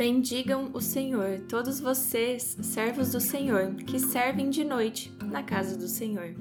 Bendigam o Senhor, todos vocês, servos do Senhor, que servem de noite na casa do Senhor.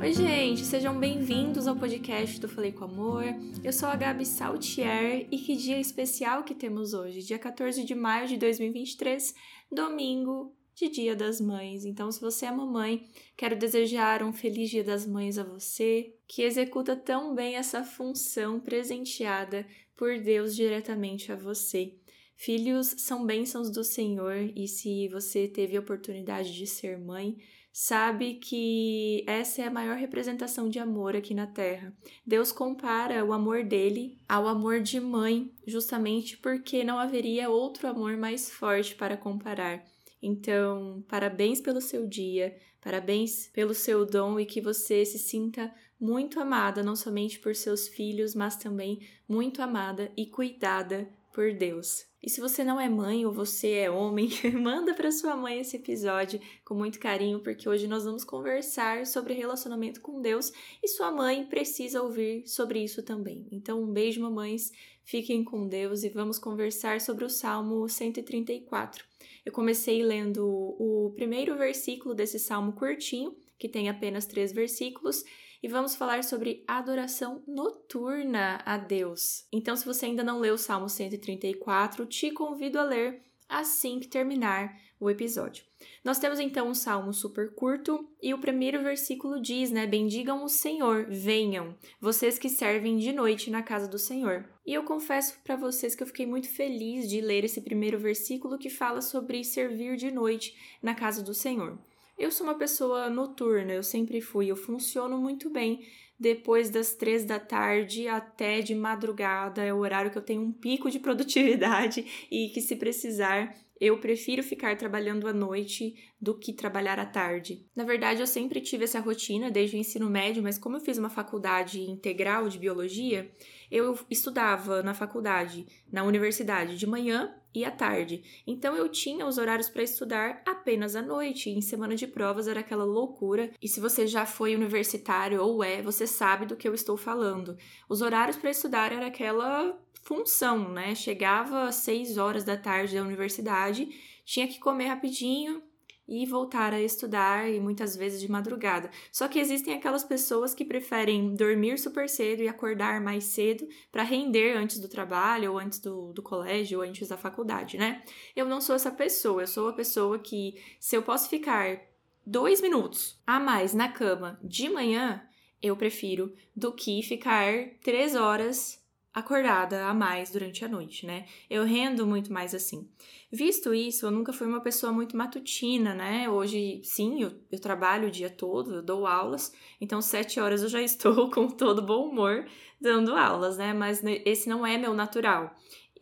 Oi, gente, sejam bem-vindos ao podcast do Falei com Amor. Eu sou a Gabi Saltier e que dia especial que temos hoje, dia 14 de maio de 2023, domingo de Dia das Mães. Então, se você é mamãe, quero desejar um feliz Dia das Mães a você, que executa tão bem essa função presenteada por Deus diretamente a você. Filhos são bênçãos do Senhor e se você teve a oportunidade de ser mãe, sabe que essa é a maior representação de amor aqui na Terra. Deus compara o amor dele ao amor de mãe, justamente porque não haveria outro amor mais forte para comparar. Então, parabéns pelo seu dia, parabéns pelo seu dom e que você se sinta muito amada, não somente por seus filhos, mas também muito amada e cuidada por Deus. E se você não é mãe ou você é homem, manda para sua mãe esse episódio com muito carinho, porque hoje nós vamos conversar sobre relacionamento com Deus e sua mãe precisa ouvir sobre isso também. Então, um beijo, mamães, fiquem com Deus e vamos conversar sobre o Salmo 134. Eu comecei lendo o primeiro versículo desse salmo curtinho, que tem apenas três versículos, e vamos falar sobre adoração noturna a Deus. Então, se você ainda não leu o Salmo 134, te convido a ler assim que terminar o episódio. Nós temos então um salmo super curto e o primeiro versículo diz, né? Bendigam o Senhor, venham, vocês que servem de noite na casa do Senhor. E eu confesso para vocês que eu fiquei muito feliz de ler esse primeiro versículo que fala sobre servir de noite na casa do Senhor. Eu sou uma pessoa noturna, eu sempre fui, eu funciono muito bem depois das três da tarde até de madrugada, é o horário que eu tenho um pico de produtividade e que, se precisar, eu prefiro ficar trabalhando à noite do que trabalhar à tarde. Na verdade, eu sempre tive essa rotina desde o ensino médio, mas como eu fiz uma faculdade integral de biologia, eu estudava na faculdade, na universidade, de manhã e à tarde. Então eu tinha os horários para estudar apenas à noite. E em semana de provas era aquela loucura. E se você já foi universitário ou é, você sabe do que eu estou falando. Os horários para estudar era aquela função, né? Chegava às 6 horas da tarde da universidade, tinha que comer rapidinho e voltar a estudar e muitas vezes de madrugada. Só que existem aquelas pessoas que preferem dormir super cedo e acordar mais cedo para render antes do trabalho ou antes do, do colégio ou antes da faculdade, né? Eu não sou essa pessoa, eu sou a pessoa que se eu posso ficar dois minutos a mais na cama de manhã, eu prefiro do que ficar três horas acordada a mais durante a noite, né? Eu rendo muito mais assim. Visto isso, eu nunca fui uma pessoa muito matutina, né? Hoje, sim, eu, eu trabalho o dia todo, eu dou aulas, então sete horas eu já estou com todo bom humor dando aulas, né? Mas esse não é meu natural.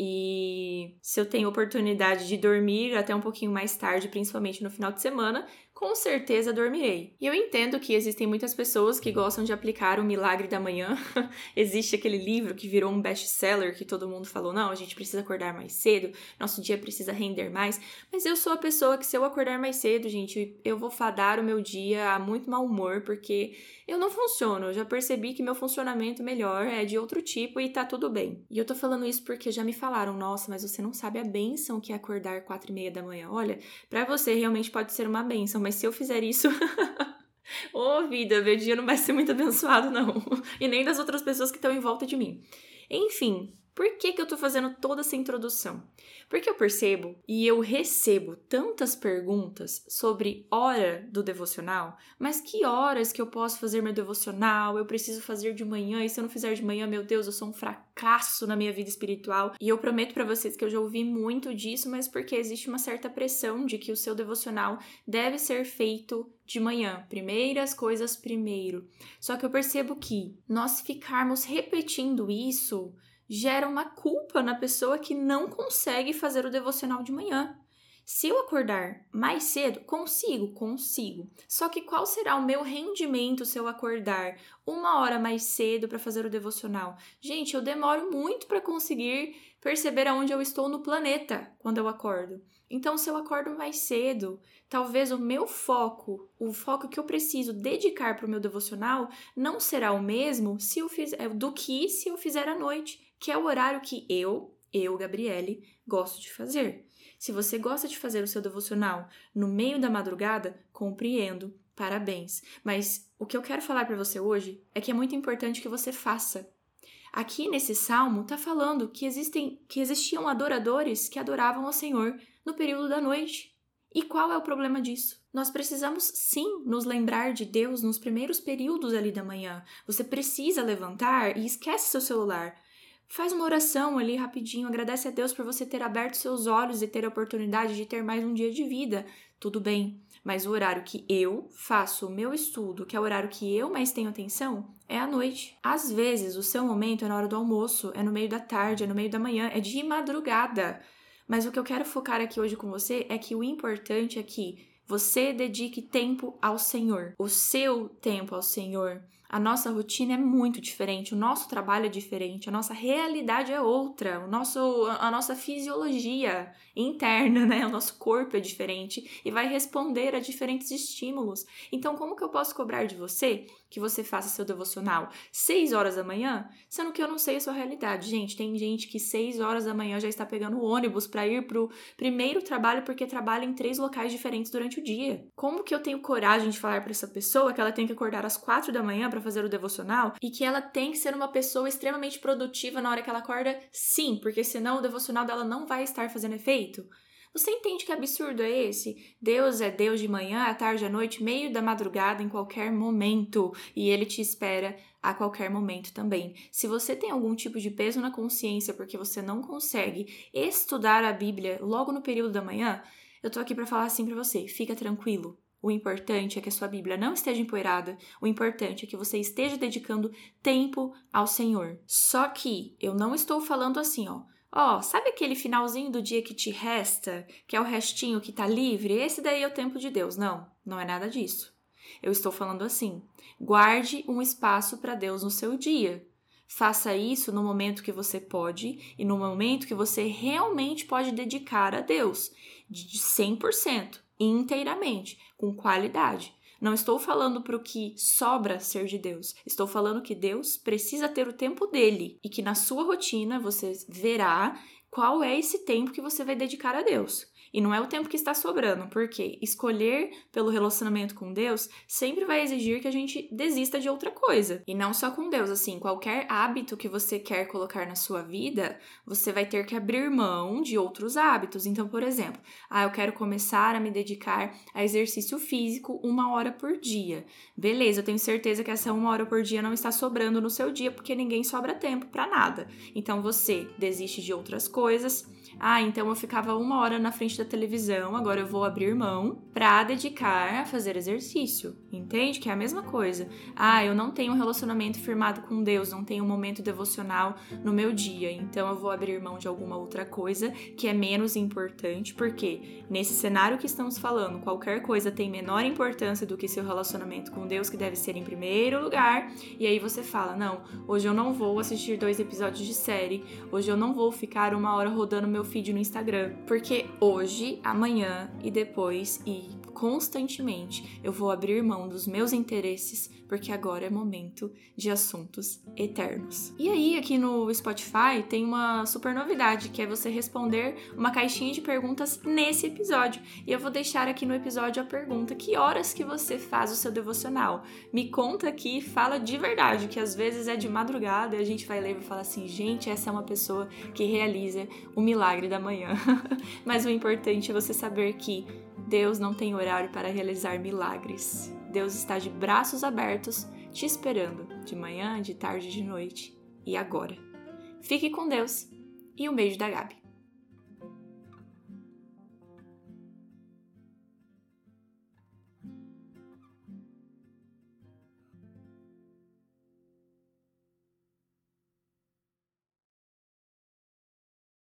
E se eu tenho oportunidade de dormir até um pouquinho mais tarde, principalmente no final de semana, com certeza dormirei. E eu entendo que existem muitas pessoas que gostam de aplicar o milagre da manhã. Existe aquele livro que virou um best-seller que todo mundo falou: não, a gente precisa acordar mais cedo, nosso dia precisa render mais. Mas eu sou a pessoa que, se eu acordar mais cedo, gente, eu vou fadar o meu dia a muito mau humor, porque eu não funciono. Eu já percebi que meu funcionamento melhor é de outro tipo e tá tudo bem. E eu tô falando isso porque já me falaram: nossa, mas você não sabe a benção que é acordar quatro e meia da manhã. Olha, para você realmente pode ser uma benção, mas mas se eu fizer isso. Ô oh, vida, meu dia não vai ser muito abençoado, não. E nem das outras pessoas que estão em volta de mim. Enfim, por que, que eu tô fazendo toda essa introdução? Porque eu percebo e eu recebo tantas perguntas sobre hora do devocional, mas que horas que eu posso fazer meu devocional? Eu preciso fazer de manhã, e se eu não fizer de manhã, meu Deus, eu sou um fracasso na minha vida espiritual. E eu prometo para vocês que eu já ouvi muito disso, mas porque existe uma certa pressão de que o seu devocional deve ser feito de manhã, primeiras coisas primeiro. Só que eu percebo que nós ficarmos repetindo isso gera uma culpa na pessoa que não consegue fazer o devocional de manhã. Se eu acordar mais cedo, consigo, consigo. Só que qual será o meu rendimento se eu acordar uma hora mais cedo para fazer o devocional? Gente, eu demoro muito para conseguir perceber aonde eu estou no planeta quando eu acordo. Então, se eu acordo mais cedo, talvez o meu foco, o foco que eu preciso dedicar para o meu devocional, não será o mesmo se eu fizer, do que se eu fizer à noite que é o horário que eu eu, Gabriele, gosto de fazer. Se você gosta de fazer o seu devocional no meio da madrugada, compreendo, parabéns. Mas o que eu quero falar para você hoje é que é muito importante que você faça. Aqui nesse salmo está falando que existem que existiam adoradores que adoravam ao Senhor no período da noite. E qual é o problema disso? Nós precisamos sim nos lembrar de Deus nos primeiros períodos ali da manhã. Você precisa levantar e esquece seu celular. Faz uma oração ali rapidinho, agradece a Deus por você ter aberto seus olhos e ter a oportunidade de ter mais um dia de vida. Tudo bem, mas o horário que eu faço o meu estudo, que é o horário que eu mais tenho atenção, é à noite. Às vezes, o seu momento é na hora do almoço, é no meio da tarde, é no meio da manhã, é de madrugada. Mas o que eu quero focar aqui hoje com você é que o importante é que você dedique tempo ao Senhor, o seu tempo ao Senhor. A nossa rotina é muito diferente, o nosso trabalho é diferente, a nossa realidade é outra, o nosso, a nossa fisiologia interna, né? O nosso corpo é diferente e vai responder a diferentes estímulos. Então, como que eu posso cobrar de você que você faça seu devocional 6 horas da manhã, sendo que eu não sei a sua realidade? Gente, tem gente que 6 horas da manhã já está pegando o ônibus para ir pro primeiro trabalho porque trabalha em três locais diferentes durante o dia. Como que eu tenho coragem de falar para essa pessoa que ela tem que acordar às 4 da manhã para para fazer o devocional e que ela tem que ser uma pessoa extremamente produtiva na hora que ela acorda, sim, porque senão o devocional dela não vai estar fazendo efeito. Você entende que absurdo é esse? Deus é Deus de manhã, à tarde, à noite, meio da madrugada, em qualquer momento, e Ele te espera a qualquer momento também. Se você tem algum tipo de peso na consciência porque você não consegue estudar a Bíblia logo no período da manhã, eu tô aqui para falar assim para você, fica tranquilo. O importante é que a sua Bíblia não esteja empoeirada. O importante é que você esteja dedicando tempo ao Senhor. Só que eu não estou falando assim, ó. Ó, oh, sabe aquele finalzinho do dia que te resta, que é o restinho que tá livre? Esse daí é o tempo de Deus. Não, não é nada disso. Eu estou falando assim: guarde um espaço para Deus no seu dia. Faça isso no momento que você pode e no momento que você realmente pode dedicar a Deus, de 100% inteiramente, com qualidade. Não estou falando para o que sobra ser de Deus. Estou falando que Deus precisa ter o tempo dele e que na sua rotina você verá qual é esse tempo que você vai dedicar a Deus. E não é o tempo que está sobrando, porque escolher pelo relacionamento com Deus sempre vai exigir que a gente desista de outra coisa. E não só com Deus, assim, qualquer hábito que você quer colocar na sua vida, você vai ter que abrir mão de outros hábitos. Então, por exemplo, ah, eu quero começar a me dedicar a exercício físico uma hora por dia. Beleza, eu tenho certeza que essa uma hora por dia não está sobrando no seu dia, porque ninguém sobra tempo para nada. Então você desiste de outras coisas ah, então eu ficava uma hora na frente da televisão, agora eu vou abrir mão para dedicar a fazer exercício. Entende? Que é a mesma coisa. Ah, eu não tenho um relacionamento firmado com Deus, não tenho um momento devocional no meu dia, então eu vou abrir mão de alguma outra coisa que é menos importante, porque nesse cenário que estamos falando, qualquer coisa tem menor importância do que seu relacionamento com Deus, que deve ser em primeiro lugar. E aí você fala: não, hoje eu não vou assistir dois episódios de série, hoje eu não vou ficar uma hora rodando meu feed no Instagram, porque hoje, amanhã e depois e constantemente eu vou abrir mão dos meus interesses, porque agora é momento de assuntos eternos. E aí, aqui no Spotify tem uma super novidade, que é você responder uma caixinha de perguntas nesse episódio. E eu vou deixar aqui no episódio a pergunta: que horas que você faz o seu devocional? Me conta aqui, fala de verdade, que às vezes é de madrugada e a gente vai ler e falar assim: gente, essa é uma pessoa que realiza o milagre da manhã. Mas o importante é você saber que Deus não tem horário para realizar milagres. Deus está de braços abertos te esperando, de manhã, de tarde, de noite e agora. Fique com Deus e um beijo da Gabi.